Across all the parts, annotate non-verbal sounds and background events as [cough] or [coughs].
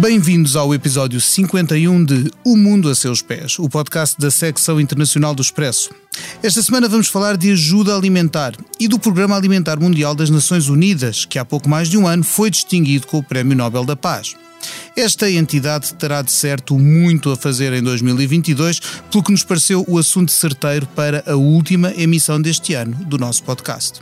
Bem-vindos ao episódio 51 de O Mundo a Seus Pés, o podcast da secção internacional do Expresso. Esta semana vamos falar de ajuda alimentar e do Programa Alimentar Mundial das Nações Unidas, que há pouco mais de um ano foi distinguido com o Prémio Nobel da Paz. Esta entidade terá de certo muito a fazer em 2022, pelo que nos pareceu o assunto certeiro para a última emissão deste ano do nosso podcast.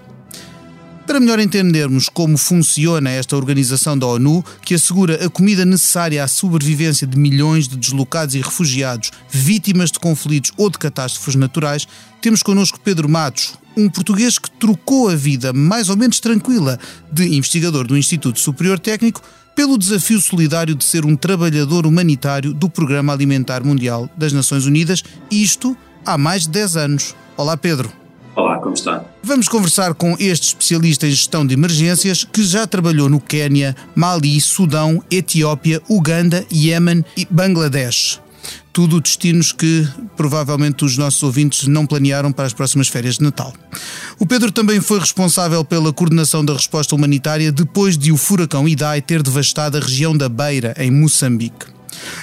Para melhor entendermos como funciona esta organização da ONU, que assegura a comida necessária à sobrevivência de milhões de deslocados e refugiados, vítimas de conflitos ou de catástrofes naturais, temos connosco Pedro Matos, um português que trocou a vida mais ou menos tranquila de investigador do Instituto Superior Técnico pelo desafio solidário de ser um trabalhador humanitário do Programa Alimentar Mundial das Nações Unidas, isto há mais de 10 anos. Olá, Pedro. Olá, como está? Vamos conversar com este especialista em gestão de emergências que já trabalhou no Quênia, Mali, Sudão, Etiópia, Uganda, Iémen e Bangladesh. Tudo destinos que provavelmente os nossos ouvintes não planearam para as próximas férias de Natal. O Pedro também foi responsável pela coordenação da resposta humanitária depois de o furacão Idai ter devastado a região da Beira, em Moçambique.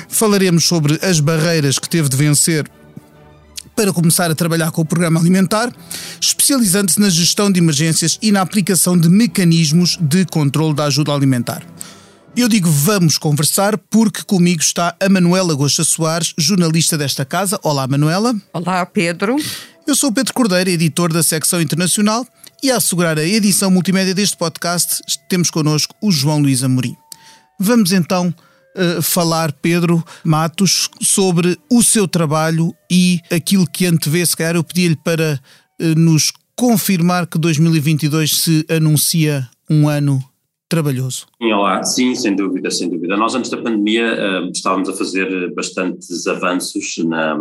Falaremos sobre as barreiras que teve de vencer para começar a trabalhar com o programa alimentar, especializando-se na gestão de emergências e na aplicação de mecanismos de controle da ajuda alimentar. Eu digo vamos conversar porque comigo está a Manuela Gosta Soares, jornalista desta casa. Olá, Manuela. Olá, Pedro. Eu sou o Pedro Cordeiro, editor da secção internacional, e a assegurar a edição multimédia deste podcast temos connosco o João Luís Amorim. Vamos então uh, falar, Pedro Matos, sobre o seu trabalho e aquilo que antevê. Se calhar eu pedi-lhe para uh, nos confirmar que 2022 se anuncia um ano trabalhoso. Olá, sim, sem dúvida, sem dúvida. Nós antes da pandemia uh, estávamos a fazer bastantes avanços na,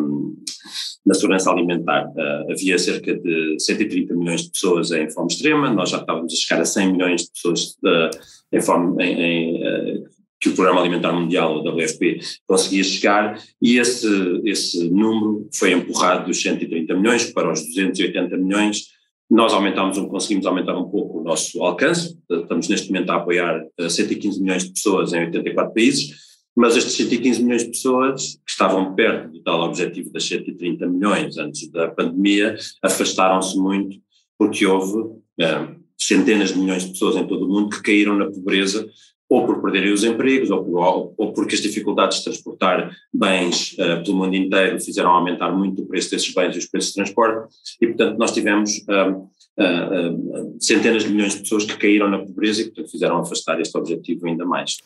na segurança alimentar. Uh, havia cerca de 130 milhões de pessoas em fome extrema, nós já estávamos a chegar a 100 milhões de pessoas uh, em fome, em, em que o Programa Alimentar Mundial, o WFP, conseguia chegar, e esse, esse número foi empurrado dos 130 milhões para os 280 milhões. Nós aumentamos, conseguimos aumentar um pouco o nosso alcance, estamos neste momento a apoiar 115 milhões de pessoas em 84 países, mas estes 115 milhões de pessoas que estavam perto do tal objetivo das 130 milhões antes da pandemia afastaram-se muito porque houve é, centenas de milhões de pessoas em todo o mundo que caíram na pobreza ou por perderem os empregos, ou, ou porque as dificuldades de transportar bens uh, pelo mundo inteiro fizeram aumentar muito o preço desses bens e os preços de transporte, e portanto nós tivemos uh, uh, centenas de milhões de pessoas que caíram na pobreza e portanto fizeram afastar este objetivo ainda mais.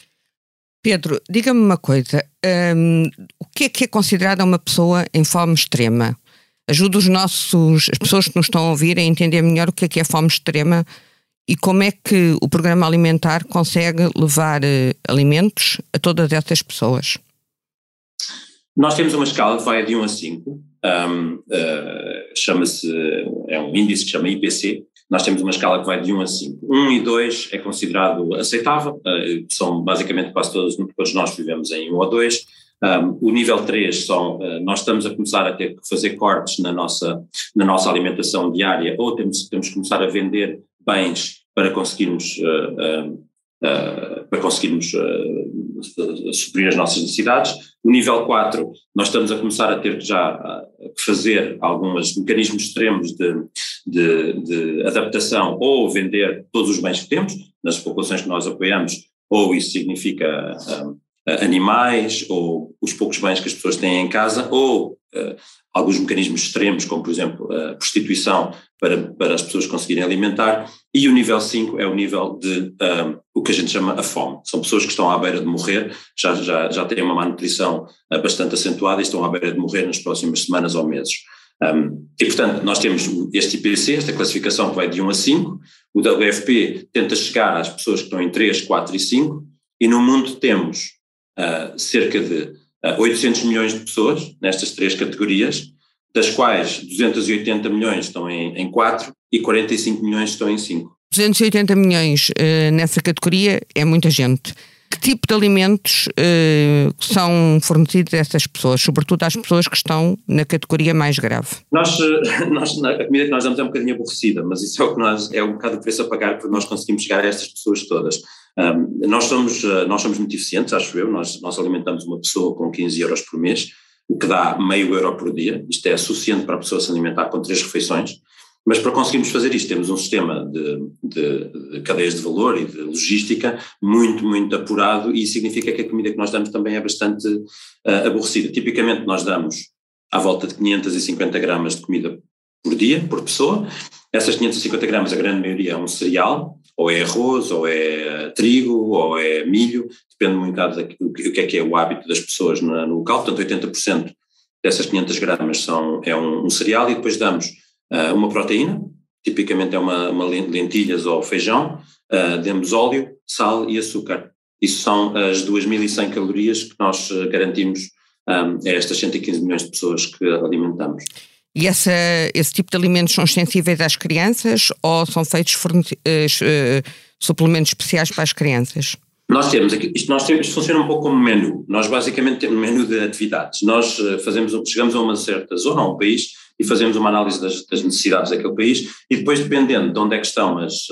Pedro, diga-me uma coisa, um, o que é que é considerada uma pessoa em fome extrema? Ajuda os nossos, as pessoas que nos estão a ouvir a entender melhor o que é que é fome extrema e como é que o programa alimentar consegue levar uh, alimentos a todas essas pessoas? Nós temos uma escala que vai de 1 a 5, um, uh, chama-se, é um índice que chama IPC, nós temos uma escala que vai de 1 a 5. 1 e 2 é considerado aceitável, uh, são basicamente quase todos, todos nós vivemos em 1 ou 2, um, o nível 3 são, uh, nós estamos a começar a ter que fazer cortes na nossa, na nossa alimentação diária ou temos, temos que começar a vender bens para conseguirmos, uh, uh, para conseguirmos suprir as nossas necessidades. O nível 4, nós estamos a começar a ter que já fazer alguns mecanismos extremos de, de, de adaptação ou vender todos os bens que temos nas populações que nós apoiamos, ou isso significa animais ou os poucos bens que as pessoas têm em casa ou uh, alguns mecanismos extremos, como por exemplo a prostituição para, para as pessoas conseguirem alimentar, e o nível 5 é o nível de um, o que a gente chama a fome. São pessoas que estão à beira de morrer, já, já, já têm uma má nutrição uh, bastante acentuada e estão à beira de morrer nas próximas semanas ou meses. Um, e, portanto, nós temos este IPC, esta classificação que vai de 1 a 5, o WFP tenta chegar às pessoas que estão em 3, 4 e 5, e no mundo temos uh, cerca de uh, 800 milhões de pessoas nestas três categorias, das quais 280 milhões estão em, em 4 e 45 milhões estão em 5. 280 milhões uh, nessa categoria é muita gente. Que tipo de alimentos são fornecidos a essas pessoas, sobretudo às pessoas que estão na categoria mais grave? Nós, nós, a comida que nós damos é um bocadinho aborrecida, mas isso é o que nós, é um bocado o preço a pagar porque nós conseguimos chegar a estas pessoas todas. Um, nós, somos, nós somos muito eficientes, acho eu, nós, nós alimentamos uma pessoa com 15 euros por mês, o que dá meio euro por dia, isto é suficiente para a pessoa se alimentar com três refeições, mas para conseguirmos fazer isto temos um sistema de, de, de, cadeias de valor e de logística muito, muito apurado e significa que a comida que nós damos também é bastante uh, aborrecida. Tipicamente nós damos à volta de 550 gramas de comida por dia, por pessoa. Essas 550 gramas, a grande maioria é um cereal, ou é arroz, ou é trigo, ou é milho, depende muito do que é que é o hábito das pessoas no, local, portanto 80% dessas 500 gramas são, é um, um cereal e depois damos uh, uma proteína, tipicamente é uma, uma lentilhas ou feijão, uh, demos óleo, sal e açúcar. Isso são as 2.100 calorias que nós garantimos um, a estas 115 milhões de pessoas que alimentamos. E essa, esse tipo de alimentos são sensíveis às crianças ou são feitos uh, suplementos especiais para as crianças? Nós temos aqui, isto, nós temos, isto funciona um pouco como menu. Nós basicamente temos um menu de atividades. Nós uh, fazemos, chegamos a uma certa zona, a um país, e fazemos uma análise das, das, necessidades daquele país e depois, dependendo de onde é que estão as,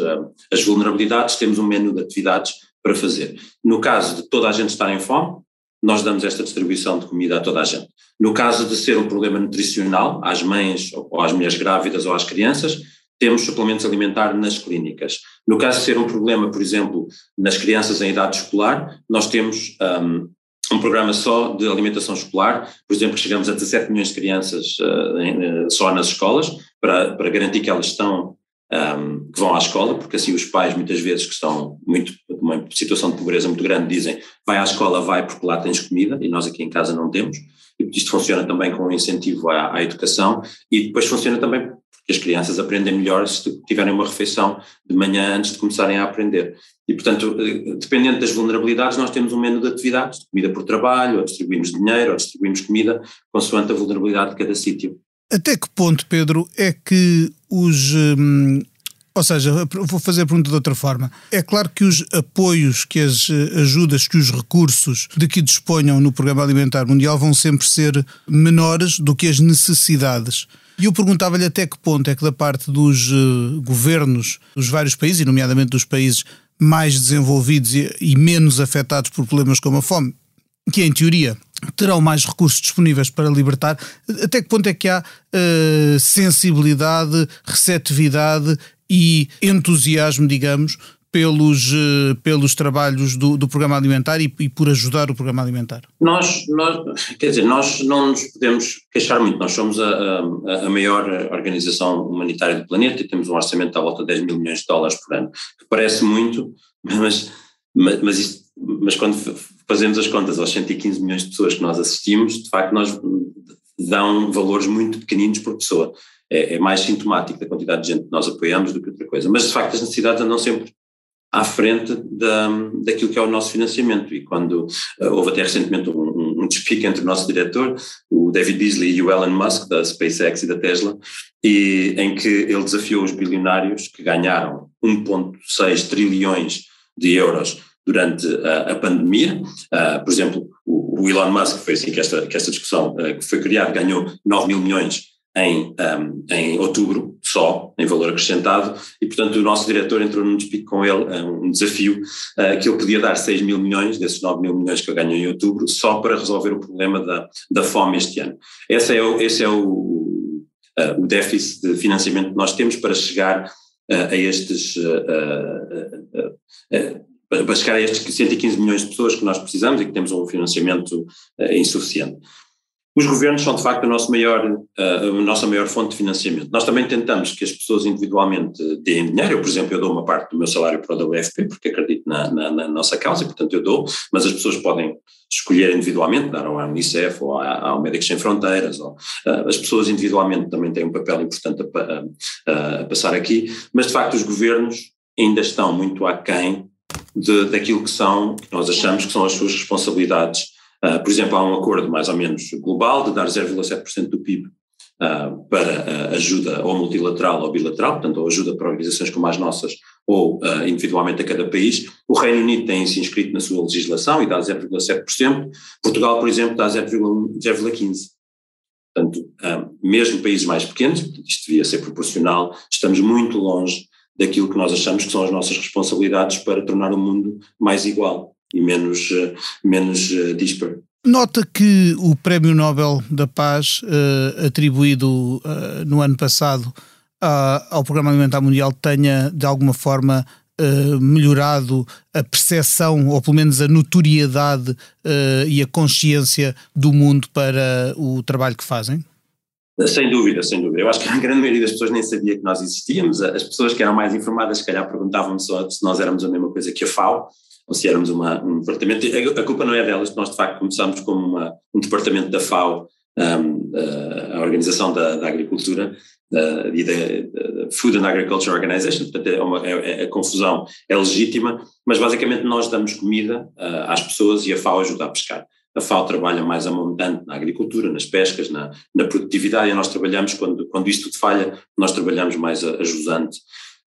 as vulnerabilidades, temos um menu de atividades para fazer. No caso de toda a gente estar em fome, nós damos esta distribuição de comida a toda a gente. No caso de ser um problema nutricional, às mães ou às mulheres grávidas ou às crianças, temos suplementos alimentares nas clínicas. No caso de ser um problema, por exemplo, nas crianças em idade escolar, nós temos um, um programa só de alimentação escolar, por exemplo, chegamos a 17 milhões de crianças uh, em, uh, só nas escolas, para, para garantir que elas estão um, que vão à escola, porque assim os pais muitas vezes que estão muito numa situação de pobreza muito grande dizem vai à escola, vai porque lá tens comida e nós aqui em casa não temos. E isto funciona também com um incentivo à, à educação e depois funciona também porque as crianças aprendem melhor se tiverem uma refeição de manhã antes de começarem a aprender. E, portanto, eh, dependendo das vulnerabilidades, nós temos um menu de atividades, de comida por trabalho, ou distribuímos dinheiro, ou distribuímos comida, consoante a vulnerabilidade de cada sítio. Até que ponto, Pedro, é que os. Ou seja, vou fazer a pergunta de outra forma. É claro que os apoios, que as eh, ajudas, que os recursos de que disponham no Programa Alimentar Mundial vão sempre ser menores do que as necessidades. E eu perguntava-lhe até que ponto é que, da parte dos uh, governos dos vários países, e nomeadamente dos países mais desenvolvidos e, e menos afetados por problemas como a fome, que em teoria terão mais recursos disponíveis para libertar, até que ponto é que há uh, sensibilidade, receptividade e entusiasmo, digamos, pelos, uh, pelos trabalhos do, do programa alimentar e, e, por ajudar o programa alimentar? Nós, nós, quer dizer, nós não nos podemos queixar muito, nós somos a, a, a maior organização humanitária do planeta e temos um orçamento à volta de 10 mil milhões de dólares por ano, que parece muito, [laughs] mas, mas, mas, isto, mas quando fazemos as contas aos 115 milhões de pessoas que nós assistimos, de facto nós dão valores muito pequeninos por pessoa. É, é, mais sintomático da quantidade de gente que nós apoiamos do que outra coisa. Mas de facto as necessidades andam sempre à frente da, daquilo que é o nosso financiamento e quando uh, houve até recentemente um, um, um despique entre o nosso diretor, o David Beasley e o Elon Musk da SpaceX e da Tesla, e em que ele desafiou os bilionários que ganharam 1.6 trilhões de euros durante a, a pandemia. Uh, por exemplo, o, o, Elon Musk, foi assim que esta, que esta discussão uh, que foi criada, ganhou 9 mil milhões em, um, em outubro, só, em valor acrescentado, e portanto o nosso diretor entrou num despique com ele, um desafio, uh, que ele podia dar 6 mil milhões, desses 9 mil milhões que eu ganho em outubro, só para resolver o problema da, da fome este ano. Esse é o, esse é o, uh, o déficit de financiamento que nós temos para chegar uh, a estes para chegar a estes 115 milhões de pessoas que nós precisamos e que temos um financiamento uh, insuficiente. Os governos são de facto a nossa, maior, uh, a nossa maior fonte de financiamento. Nós também tentamos que as pessoas individualmente deem dinheiro. Eu, por exemplo, eu dou uma parte do meu salário para o WFP porque acredito na, na, na, nossa causa e, portanto, eu dou, mas as pessoas podem escolher individualmente, dar ao Unicef ou ao Médicos Sem Fronteiras. Ou, uh, as pessoas individualmente também têm um papel importante a, a, a passar aqui, mas de facto os governos ainda estão muito aquém de, daquilo que são, que nós achamos que são as suas responsabilidades. Uh, por exemplo, há um acordo mais ou menos global de dar 0,7% do PIB uh, para uh, ajuda ou multilateral ou bilateral, portanto, ou ajuda para organizações como as nossas ou individualmente a cada país. O Reino Unido tem se inscrito na sua legislação e dá 0,7%. Portugal, por exemplo, dá 0,15%. Portanto, mesmo países mais pequenos, isto devia ser proporcional, estamos muito longe daquilo que nós achamos que são as nossas responsabilidades para tornar o mundo mais igual e menos, menos disparo. Nota que o Prémio Nobel da Paz, uh, atribuído no ano passado ao Programa Alimentar Mundial, tenha de alguma forma melhorado a percepção, ou pelo menos a notoriedade e a consciência do mundo para o trabalho que fazem? Sem dúvida, sem dúvida. Eu acho que a grande maioria das pessoas nem sabia que nós existíamos. As pessoas que eram mais informadas, se calhar, perguntavam só se nós éramos a mesma coisa que a FAO ou se éramos uma, um departamento. A, culpa não é delas, nós de facto começamos como uma, um departamento da FAO, um, a Organização da, da Agricultura da, da, Food and Agriculture Organization, portanto é uma, é, é, a confusão é legítima, mas basicamente nós damos comida uh, às pessoas e a FAO ajuda a pescar. A FAO trabalha mais a montante na agricultura, nas pescas, na, na produtividade, e nós trabalhamos, quando, quando isto tudo falha, nós trabalhamos mais a, a jusante.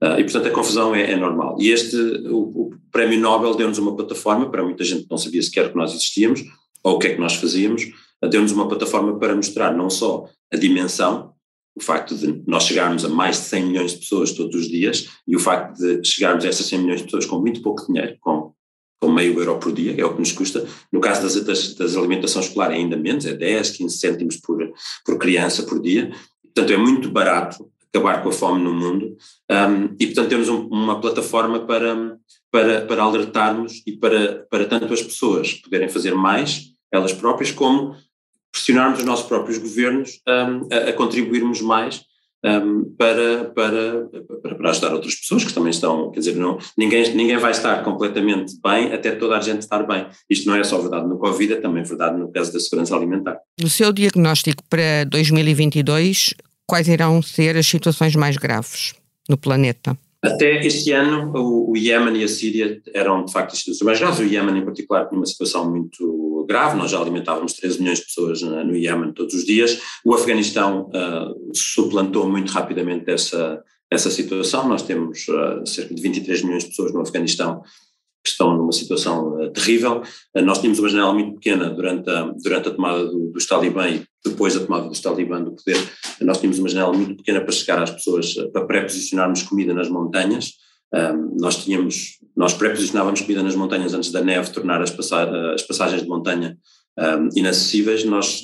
Uh, e, portanto, a confusão é, é, normal. E este, o, o Prémio Nobel deu-nos uma plataforma, para muita gente não sabia sequer que nós existíamos, ou o que é que nós fazíamos, uh, deu-nos uma plataforma para mostrar não só a dimensão, o facto de nós chegarmos a mais de 100 milhões de pessoas todos os dias, e o facto de chegarmos a essas 100 milhões de pessoas com muito pouco dinheiro, com, com meio euro por dia, é o que nos custa. No caso das, das, das alimentação é ainda menos, é 10, 15 cêntimos por, por criança por dia. Portanto, é muito barato acabar com a fome no mundo. Um, e, portanto, temos um, uma plataforma para, para, para alertarmos e para, para tanto as pessoas poderem fazer mais, elas próprias, como pressionarmos os nossos próprios governos um, a, a, contribuirmos mais para, para, para, ajudar outras pessoas que também estão, quer dizer, não, ninguém, ninguém vai estar completamente bem até toda a gente estar bem. Isto não é só verdade no Covid, é também verdade no caso da segurança alimentar. No seu diagnóstico para 2022, quais irão ser as situações mais graves no planeta? Até este ano, o, Iémen e a Síria eram de facto as situações mais graves. O Iémen, em particular, tinha uma situação muito grave. Nós já alimentávamos 13 milhões de pessoas no Iémen todos os dias. O Afeganistão uh, suplantou muito rapidamente essa, essa situação. Nós temos uh, cerca de 23 milhões de pessoas no Afeganistão que estão numa situação uh, terrível. Uh, nós tínhamos uma janela muito pequena durante a, durante a tomada do, dos talibã e depois da tomada dos talibã do poder, nós tínhamos uma janela muito pequena para chegar às pessoas, uh, para pré-posicionarmos comida nas montanhas. nós tínhamos, nós pré-posicionávamos comida nas montanhas antes da neve tornar as, passa, as passagens de montanha inacessíveis, nós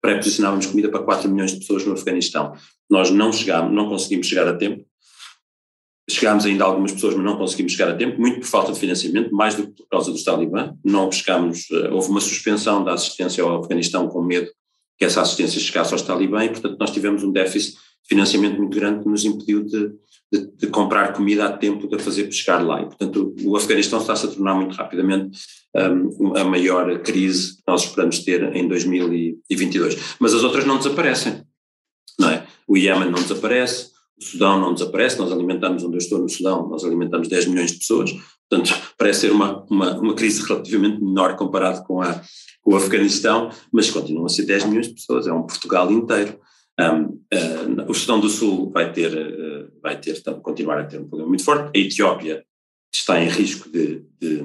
pré-posicionávamos comida para 4 milhões de pessoas no Afeganistão. Nós não chegámos, não conseguimos chegar a tempo, Chegámos ainda a algumas pessoas, mas não conseguimos chegar a tempo, muito por falta de financiamento, mais do que por causa dos talibã. Não chegámos, eh, houve uma suspensão da assistência ao Afeganistão com medo que essa assistência chegasse aos talibã e, portanto, nós tivemos um déficit de financiamento muito grande que nos impediu de, de, de comprar comida a tempo de fazer chegar lá. E, portanto, o Afeganistão está-se a tornar muito rapidamente um, a maior crise que nós esperamos ter em 2022. Mas as outras não desaparecem, não é? O Iémen não desaparece, o Sudão não desaparece, nós alimentamos, onde eu estou no Sudão, nós alimentamos 10 milhões de pessoas, portanto [laughs] parece ser uma, uma, uma crise relativamente menor comparado com, a, com o Afeganistão, mas continuam a ser 10 milhões de pessoas, é um Portugal inteiro. Um, uh, o Sudão do Sul vai ter, uh, vai ter, continuar a ter um problema muito forte, a Etiópia está em risco de, de,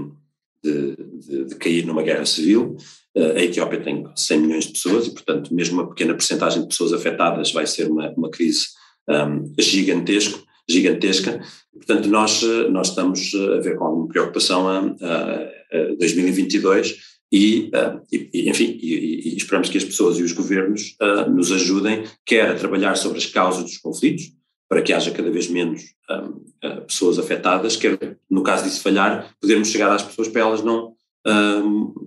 de, de cair numa guerra civil, uh, a Etiópia tem 100 milhões de pessoas e, portanto, mesmo uma pequena porcentagem de pessoas afetadas vai ser uma, uma crise um, gigantesco, gigantesca. Portanto, nós, nós estamos a ver com alguma preocupação a, a, a 2022 e, e, enfim, e, e, esperamos que as pessoas e os governos nos ajudem, quer a trabalhar sobre as causas dos conflitos, para que haja cada vez menos pessoas afetadas, quer, no caso disso falhar, podermos chegar às pessoas para elas não,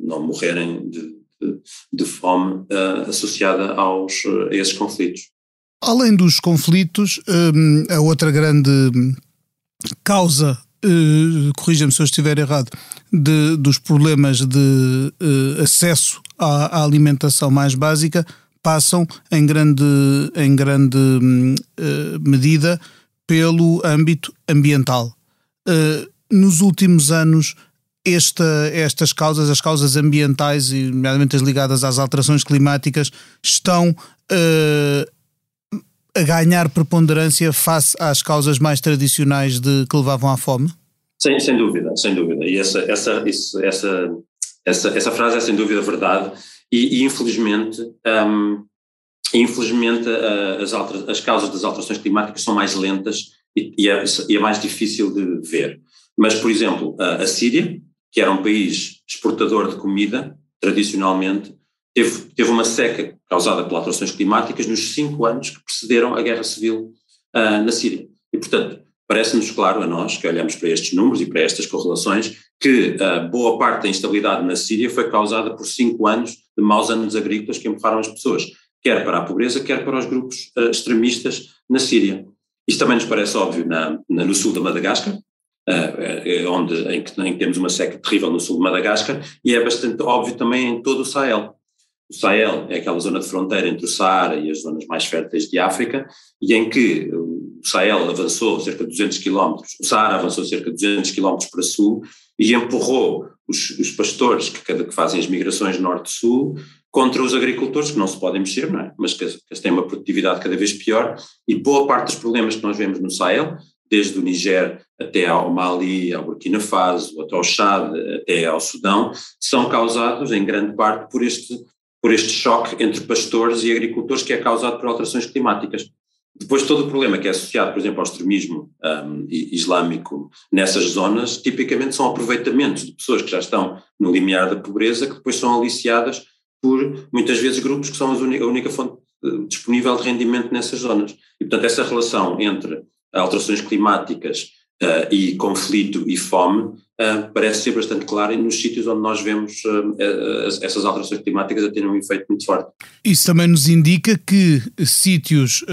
não morrerem de, de, de fome associada aos, a esses conflitos. Além dos conflitos, hum, a outra grande causa, uh, corrija-me se eu estiver errado, de, dos problemas de uh, acesso à, alimentação mais básica passam em grande, em grande uh, medida pelo âmbito ambiental. nos últimos anos, esta, estas causas, as causas ambientais, e nomeadamente as ligadas às alterações climáticas, estão a ganhar preponderância face às causas mais tradicionais de que levavam à fome? Sem, dúvida, sem dúvida. E essa, essa, isso, essa, essa, essa frase é sem dúvida verdade. E, e infelizmente, um, infelizmente as, alter, as causas das alterações climáticas são mais lentas e, e, é, e é mais difícil de ver. Mas, por exemplo, a, a Síria, que era um país exportador de comida, tradicionalmente, teve, teve uma seca causada por alterações climáticas nos cinco anos que precederam a guerra civil uh, na Síria. E, portanto, parece-nos claro a nós, que olhamos para estes números e para estas correlações, que uh, boa parte da instabilidade na Síria foi causada por cinco anos de maus anos agrícolas que empurraram as pessoas, quer para a pobreza, quer para os grupos uh, extremistas na Síria. Isto também nos parece óbvio na, na, no sul da Madagascar, uh, onde, em que, em que, temos uma seca terrível no sul de Madagascar, e é bastante óbvio também em todo o Sahel. O Sahel é aquela zona de fronteira entre o Saara e as zonas mais férteis de África, e em que o Sahel avançou cerca de 200 quilómetros, o Saara avançou cerca de 200 quilómetros para sul e empurrou os, os pastores que, que, fazem as migrações norte-sul contra os agricultores que não se podem mexer, é? mas que, que têm uma produtividade cada vez pior e boa parte dos problemas que nós vemos no Sahel, desde o Niger até ao Mali, ao Burkina Faso, até ao Chad, até ao Sudão, são causados em grande parte por este, por este choque entre pastores e agricultores que é causado por alterações climáticas. Depois, todo o problema que é associado, por exemplo, ao extremismo um, islâmico nessas zonas, tipicamente são aproveitamentos de pessoas que já estão no limiar da pobreza, que depois são aliciadas por, muitas vezes, grupos que são a única fonte eh, disponível de rendimento nessas zonas. E, portanto, essa relação entre alterações climáticas uh, e conflito e fome uh, parece ser bastante clara nos sítios onde nós vemos uh, essas alterações climáticas a terem um efeito muito forte. Isso também nos indica que sítios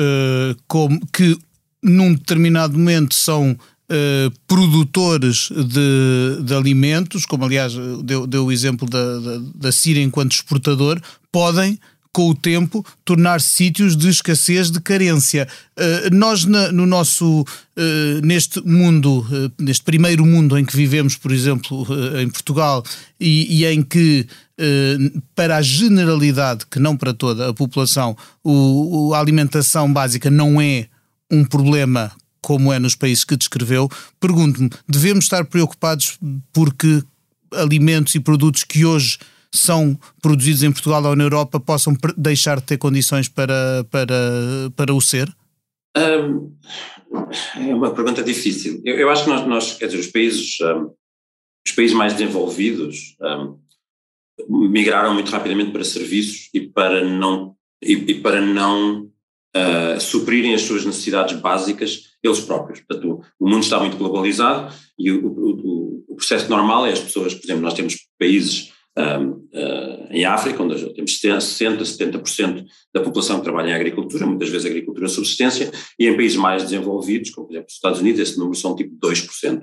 como que num determinado momento são Uh, produtores de, de, alimentos, como aliás deu, deu o exemplo da, da, da Síria enquanto exportador, podem com o tempo, tornar sítios de escassez, de carência. Uh, nós, no nosso, uh, neste mundo, uh, neste primeiro mundo em que vivemos, por exemplo, em Portugal, e, e em que, para a generalidade, que não para toda a população, o, a alimentação básica não é um problema como é nos países que descreveu, pergunto-me, devemos estar preocupados porque alimentos e produtos que hoje são produzidos em Portugal ou na Europa possam deixar de ter condições para, para, para o ser? É uma pergunta difícil. Eu, eu, acho que nós, nós, quer dizer, os países, um, os países mais desenvolvidos um, migraram muito rapidamente para serviços e para não, e, e para não uh, suprirem as suas necessidades básicas eles próprios. Portanto, o, mundo está muito globalizado e o, o, o processo normal é as pessoas, por exemplo, nós temos países em África, onde temos 60%, 70% da população que trabalha em agricultura, muitas vezes agricultura subsistência, e em países mais desenvolvidos, como por exemplo os Estados Unidos, esse número são tipo 2%.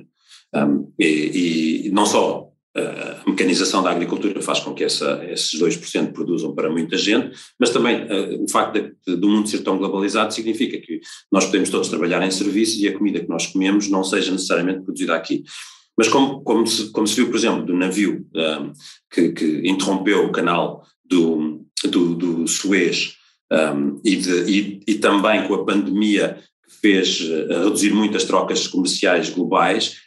Um, e, e, não só a mecanização da agricultura faz com que essa, esses 2% produzam para muita gente, mas também uh, o facto de, de, do mundo ser tão globalizado significa que nós podemos todos trabalhar em serviços e a comida que nós comemos não seja necessariamente produzida aqui. Mas como, como, se, como se viu, por exemplo, do navio um, que, que, interrompeu o canal do, do, do Suez um, e, de, e, e, também com a pandemia que fez uh, reduzir muitas trocas comerciais globais,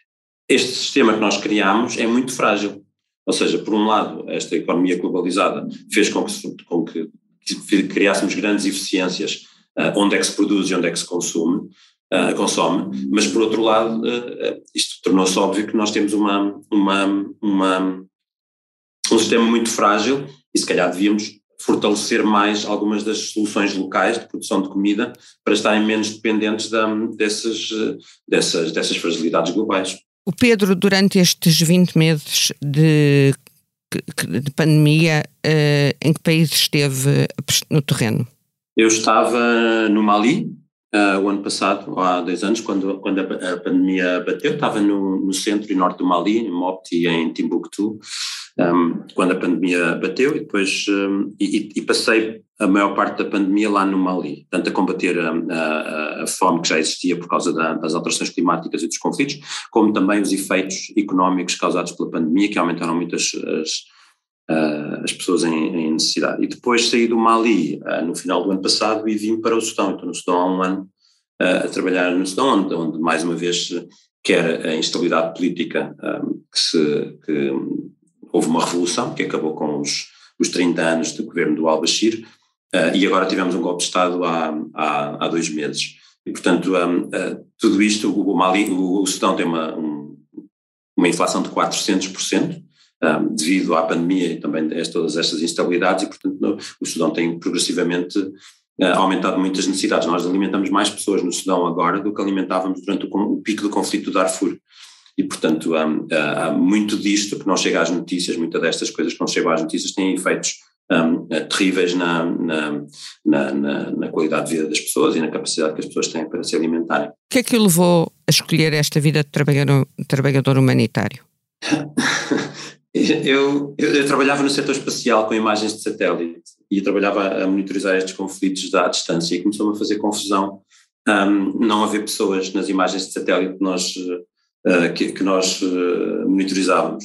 este sistema que nós criamos é muito frágil. Ou seja, por um lado, esta economia globalizada fez com que, com que criássemos grandes eficiências uh, onde é que se produz e onde é que se consome, uh, consome, mas por outro lado, uh, isto tornou-se óbvio que nós temos uma, uma, uma, um sistema muito frágil e se calhar devíamos fortalecer mais algumas das soluções locais de produção de comida para estarem menos dependentes da, dessas, dessas, dessas fragilidades globais. O Pedro, durante estes 20 meses de, de pandemia, em que país esteve no terreno? Eu estava no Mali, uh, o ano passado, há dois anos, quando, quando a, a pandemia bateu, estava no, no, centro e norte do Mali, em Mopti em Timbuktu, um, quando a pandemia bateu, e depois um, e, e, passei a maior parte da pandemia lá no Mali, tanto a combater a, a, a fome que já existia por causa da, das alterações climáticas e dos conflitos, como também os efeitos económicos causados pela pandemia, que aumentaram muito as, as uh, as pessoas em, em, necessidade. E depois saí do Mali uh, no final do ano passado e vim para o Sudão. Estou no Sudão há um ano uh, a trabalhar no Sudão, onde, onde, mais uma vez quer a instabilidade política um, que, se, que houve uma revolução que acabou com os, os 30 anos do governo do al-Bashir e agora tivemos um golpe de Estado há, há, há dois meses. E, portanto, um, uh, tudo isto, o, Mali, o Sudão tem uma, um, uma inflação de 400%, um, devido à pandemia e também a todas estas instabilidades, e, portanto, no, o Sudão tem progressivamente uh, aumentado muitas necessidades. Nós alimentamos mais pessoas no Sudão agora do que alimentávamos durante o, o pico do conflito do Darfur. E, portanto, há, há, muito disto que não chega às notícias, muitas destas coisas que não chegam às notícias têm efeitos um, terríveis na, na, na, na, qualidade de vida das pessoas e na capacidade que as pessoas têm para se alimentarem. O que é que o levou a escolher esta vida de trabalhador, trabalhador humanitário? [laughs] eu, eu, eu, trabalhava no setor espacial com imagens de satélite e trabalhava a monitorizar estes conflitos à distância e começou-me a fazer confusão um, não haver pessoas nas imagens de satélite que nós, uh, que, que, nós uh, monitorizávamos.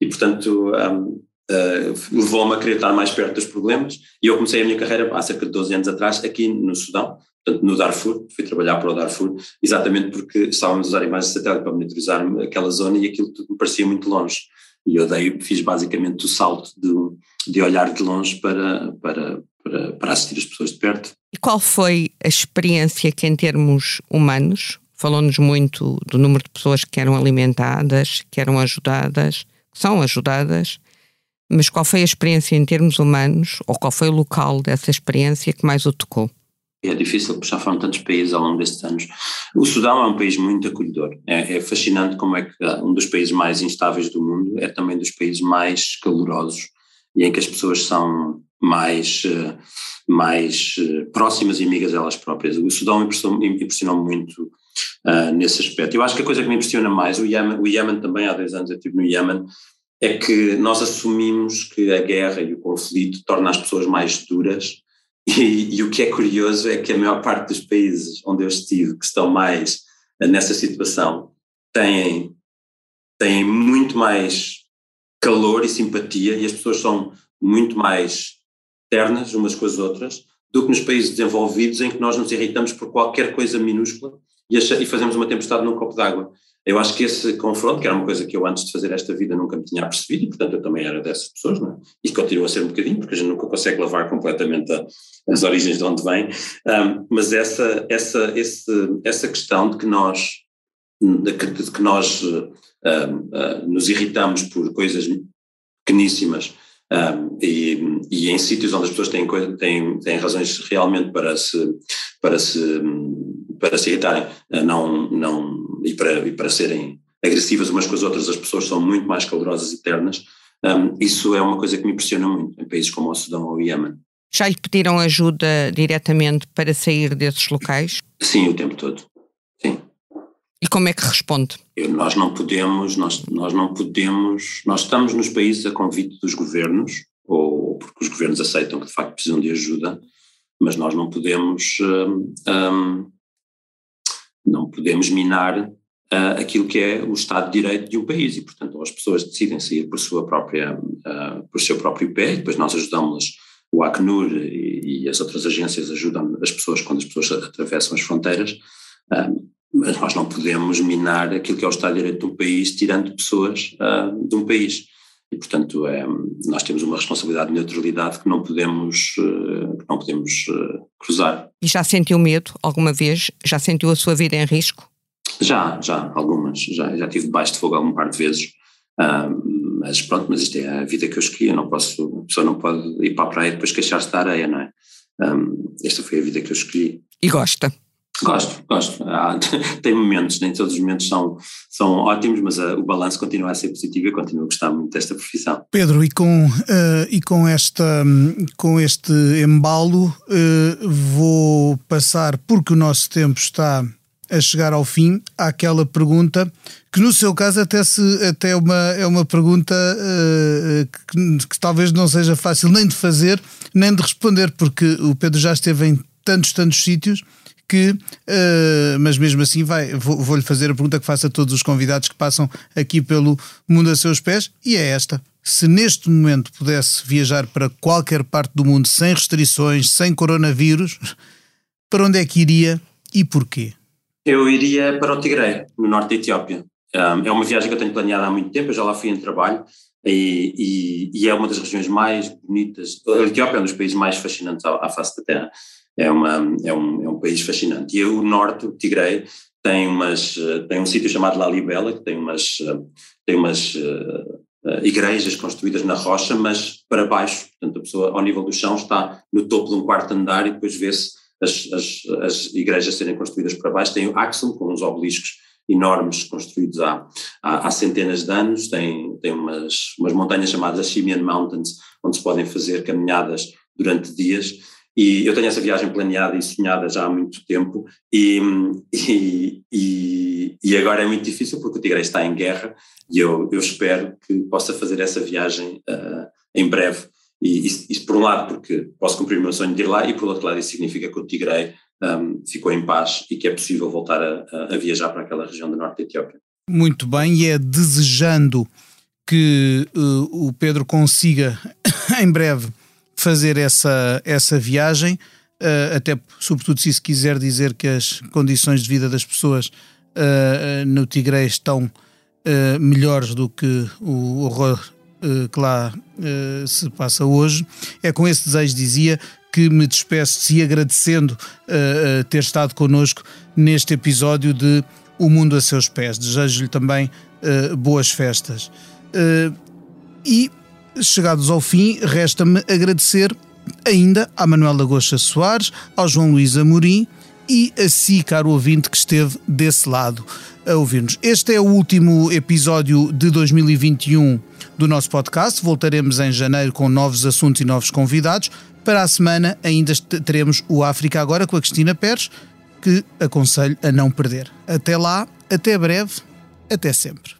E, portanto, um, uh, levou-me a querer estar mais perto dos problemas e eu comecei a minha carreira há cerca de 12 anos atrás aqui no Sudão, portanto no Darfur, fui trabalhar para o Darfur exatamente porque estávamos a usar imagens de satélite para monitorizar aquela zona e aquilo tudo me parecia muito longe e eu daí fiz basicamente o salto de, de olhar de longe para, para, para, para assistir as pessoas de perto. E qual foi a experiência que em termos humanos, falou-nos muito do número de pessoas que eram alimentadas, que eram ajudadas, que são ajudadas, mas qual foi a experiência em termos humanos, ou qual foi o local dessa experiência que mais o tocou? É difícil, porque já foram tantos países ao longo destes anos. O Sudão é um país muito acolhedor. É, é, fascinante como é que um dos países mais instáveis do mundo é também dos países mais calorosos e em que as pessoas são mais, eh, mais eh, próximas e amigas delas próprias. O Sudão impressionou muito uh, nesse aspecto. Eu acho que a coisa que me impressiona mais, o Iémen, o Iémen também, há 10 anos eu estive no Iémen, é que nós assumimos que a guerra e o conflito torna as pessoas mais duras e, e, o que é curioso é que a maior parte dos países onde eu estive que estão mais nessa situação têm, têm muito mais calor e simpatia e as pessoas são muito mais ternas umas com as outras do que nos países desenvolvidos em que nós nos irritamos por qualquer coisa minúscula e, e fazemos uma tempestade num copo d'água. Eu acho que esse confronto, que era uma coisa que eu antes de fazer esta vida nunca me tinha percebido, portanto eu também era dessas pessoas, não é? e continua a ser um bocadinho, porque a gente nunca consegue lavar completamente a, as origens de onde vem, um, mas essa, essa, esse, essa questão de que nós, de que, de que nós uh, nos irritamos por coisas pequeníssimas um, e, e, em sítios onde as pessoas têm, têm, têm razões realmente para se, para se, para se irritarem, uh, não, não e para, e para serem agressivas umas com as outras, as pessoas são muito mais calorosas e ternas. Um, isso é uma coisa que me impressiona muito em países como o Sudão ou o Iémen. Já lhe pediram ajuda diretamente para sair desses locais? Sim, o tempo todo. Sim. E como é que responde? Eu, nós não podemos, nós, nós não podemos, nós estamos nos países a convite dos governos, ou porque os governos aceitam que de facto precisam de ajuda, mas nós não podemos um, um, não podemos minar uh, aquilo que é o Estado de Direito de um país e, portanto, as pessoas decidem sair por sua própria, uh, por seu próprio pé, e depois nós ajudamos o Acnur e, e, as outras agências ajudam as pessoas quando as pessoas atravessam as fronteiras, uh, mas nós não podemos minar aquilo que é o Estado de Direito de um país tirando pessoas de um país. E, portanto, é, nós temos uma responsabilidade de neutralidade que não podemos, que não podemos cruzar. E já sentiu medo alguma vez? Já sentiu a sua vida em risco? Já, já, algumas. Já, já tive debaixo de fogo algum par de vezes. Uh, mas pronto, mas isto é a vida que eu escolhi. Eu não posso, a pessoa não pode ir para a praia e depois queixar-se da areia, não é? Um, esta foi a vida que eu escolhi. E gosta? Gosto, gosto. Ah, [laughs] tem momentos, nem todos os momentos são, são ótimos, mas uh, o balanço continua a ser positivo e continuo a gostar muito desta profissão. Pedro, e com, uh, e com, esta, com este embalo, uh, vou passar, porque o nosso tempo está a chegar ao fim, àquela pergunta que no seu caso até, se, até é, uma, é uma pergunta que, que talvez não seja fácil nem de fazer, nem de responder, porque o Pedro já esteve em tantos, tantos sítios que, uh, mas mesmo assim vai, vou-lhe vou fazer a pergunta que faço a todos os convidados que passam aqui pelo mundo a seus pés, e é esta. Se neste momento pudesse viajar para qualquer parte do mundo sem restrições, sem coronavírus, para onde é que iria e porquê? Eu iria para o Tigre, no norte da Etiópia. É uma viagem que eu tenho planeada há muito tempo, eu já lá fui em trabalho e, e, e é uma das regiões mais bonitas. A Etiópia é um dos países mais fascinantes à, à face da Terra é, uma, é, um, é um país fascinante. E o norte, o Tigray, tem, umas, tem um sítio chamado Lalibela, que tem umas, tem umas uh, igrejas construídas na rocha, mas para baixo, portanto a pessoa ao nível do chão está no topo de um quarto andar e depois vê-se as, as, as igrejas serem construídas para baixo. Tem o Axum, com uns obeliscos enormes construídos há, há, há, centenas de anos, tem, tem umas, umas montanhas chamadas Shimian Mountains, onde se podem fazer caminhadas durante dias, e eu tenho essa viagem planeada e sonhada já há muito tempo, e, e, e, agora é muito difícil porque o Tigre está em guerra, e eu, eu espero que possa fazer essa viagem uh, em breve. E isso, isso, por um lado porque posso cumprir o meu sonho de ir lá, e por outro lado isso significa que o Tigre um, ficou em paz e que é possível voltar a, a, viajar para aquela região do norte da Etiópia. Muito bem, e é desejando que uh, o Pedro consiga [coughs] em breve fazer essa, essa viagem, uh, até sobretudo se isso quiser dizer que as condições de vida das pessoas uh, no Tigre estão uh, melhores do que o horror que lá se passa hoje. É com esse desejo, dizia, que me despeço e agradecendo ter estado connosco neste episódio de O Mundo a Seus Pés. Desejo-lhe também boas festas. e chegados ao fim, resta-me agradecer ainda à Manuela Goxa Soares, ao João Luís Amorim e a si, caro ouvinte, que esteve desse lado a ouvir-nos. Este é o último episódio de 2021 do nosso podcast. Voltaremos em janeiro com novos assuntos e novos convidados. Para a semana ainda teremos o África Agora com a Cristina Pérez, que aconselho a não perder. Até lá, até breve, até sempre.